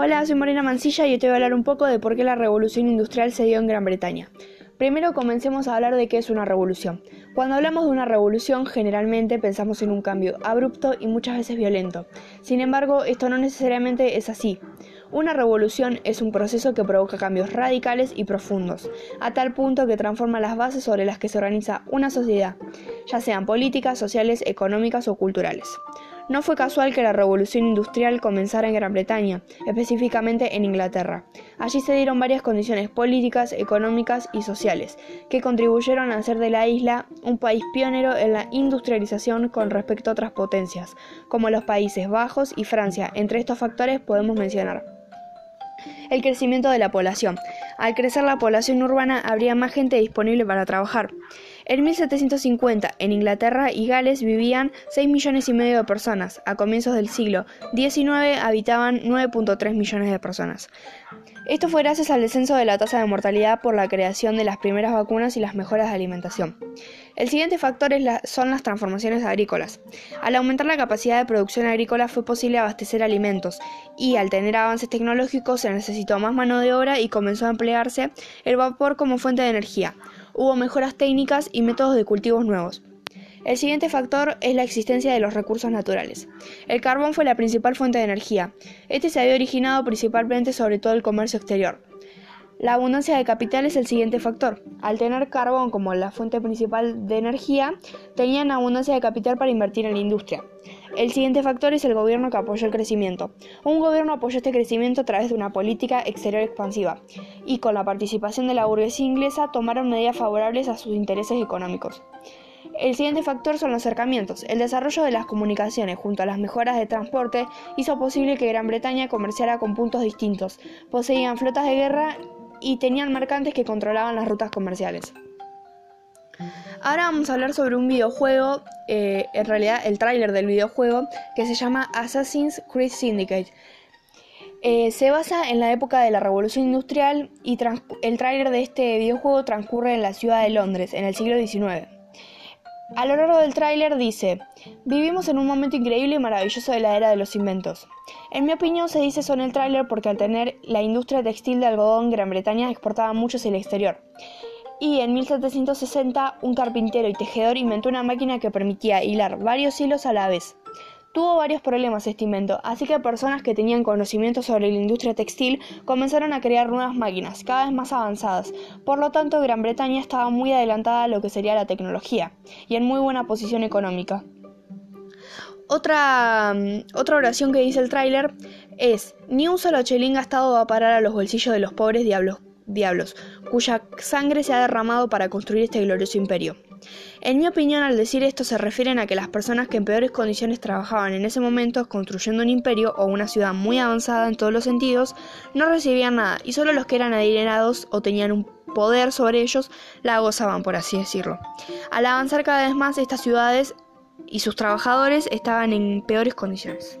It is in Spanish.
Hola, soy Marina Mancilla y hoy te voy a hablar un poco de por qué la revolución industrial se dio en Gran Bretaña. Primero comencemos a hablar de qué es una revolución. Cuando hablamos de una revolución generalmente pensamos en un cambio abrupto y muchas veces violento. Sin embargo, esto no necesariamente es así. Una revolución es un proceso que provoca cambios radicales y profundos, a tal punto que transforma las bases sobre las que se organiza una sociedad, ya sean políticas, sociales, económicas o culturales. No fue casual que la revolución industrial comenzara en Gran Bretaña, específicamente en Inglaterra. Allí se dieron varias condiciones políticas, económicas y sociales, que contribuyeron a hacer de la isla un país pionero en la industrialización con respecto a otras potencias, como los Países Bajos y Francia. Entre estos factores podemos mencionar el crecimiento de la población. Al crecer la población urbana habría más gente disponible para trabajar. En 1750, en Inglaterra y Gales vivían 6 millones y medio de personas. A comienzos del siglo XIX habitaban 9.3 millones de personas. Esto fue gracias al descenso de la tasa de mortalidad por la creación de las primeras vacunas y las mejoras de alimentación. El siguiente factor son las transformaciones agrícolas. Al aumentar la capacidad de producción agrícola fue posible abastecer alimentos y al tener avances tecnológicos se necesitó más mano de obra y comenzó a emplearse el vapor como fuente de energía hubo mejoras técnicas y métodos de cultivos nuevos. El siguiente factor es la existencia de los recursos naturales. El carbón fue la principal fuente de energía. Este se había originado principalmente sobre todo el comercio exterior. La abundancia de capital es el siguiente factor. Al tener carbón como la fuente principal de energía, tenían abundancia de capital para invertir en la industria. El siguiente factor es el gobierno que apoyó el crecimiento. Un gobierno apoyó este crecimiento a través de una política exterior expansiva y con la participación de la burguesía inglesa tomaron medidas favorables a sus intereses económicos. El siguiente factor son los acercamientos. El desarrollo de las comunicaciones junto a las mejoras de transporte hizo posible que Gran Bretaña comerciara con puntos distintos. Poseían flotas de guerra y tenían mercantes que controlaban las rutas comerciales. Ahora vamos a hablar sobre un videojuego, eh, en realidad el tráiler del videojuego, que se llama Assassin's Creed Syndicate. Eh, se basa en la época de la Revolución Industrial y el tráiler de este videojuego transcurre en la ciudad de Londres, en el siglo XIX. A lo largo del tráiler dice, vivimos en un momento increíble y maravilloso de la era de los inventos. En mi opinión se dice eso en el tráiler porque al tener la industria textil de algodón Gran Bretaña exportaba mucho hacia el exterior. Y en 1760 un carpintero y tejedor inventó una máquina que permitía hilar varios hilos a la vez. Tuvo varios problemas este invento, así que personas que tenían conocimiento sobre la industria textil comenzaron a crear nuevas máquinas, cada vez más avanzadas. Por lo tanto, Gran Bretaña estaba muy adelantada a lo que sería la tecnología y en muy buena posición económica. Otra, mm, otra oración que dice el tráiler es, ni un solo chelín gastado va a parar a los bolsillos de los pobres diablos, diablos, cuya sangre se ha derramado para construir este glorioso imperio. En mi opinión, al decir esto se refieren a que las personas que en peores condiciones trabajaban en ese momento construyendo un imperio o una ciudad muy avanzada en todos los sentidos, no recibían nada y solo los que eran adinerados o tenían un poder sobre ellos la gozaban, por así decirlo. Al avanzar cada vez más, estas ciudades y sus trabajadores estaban en peores condiciones.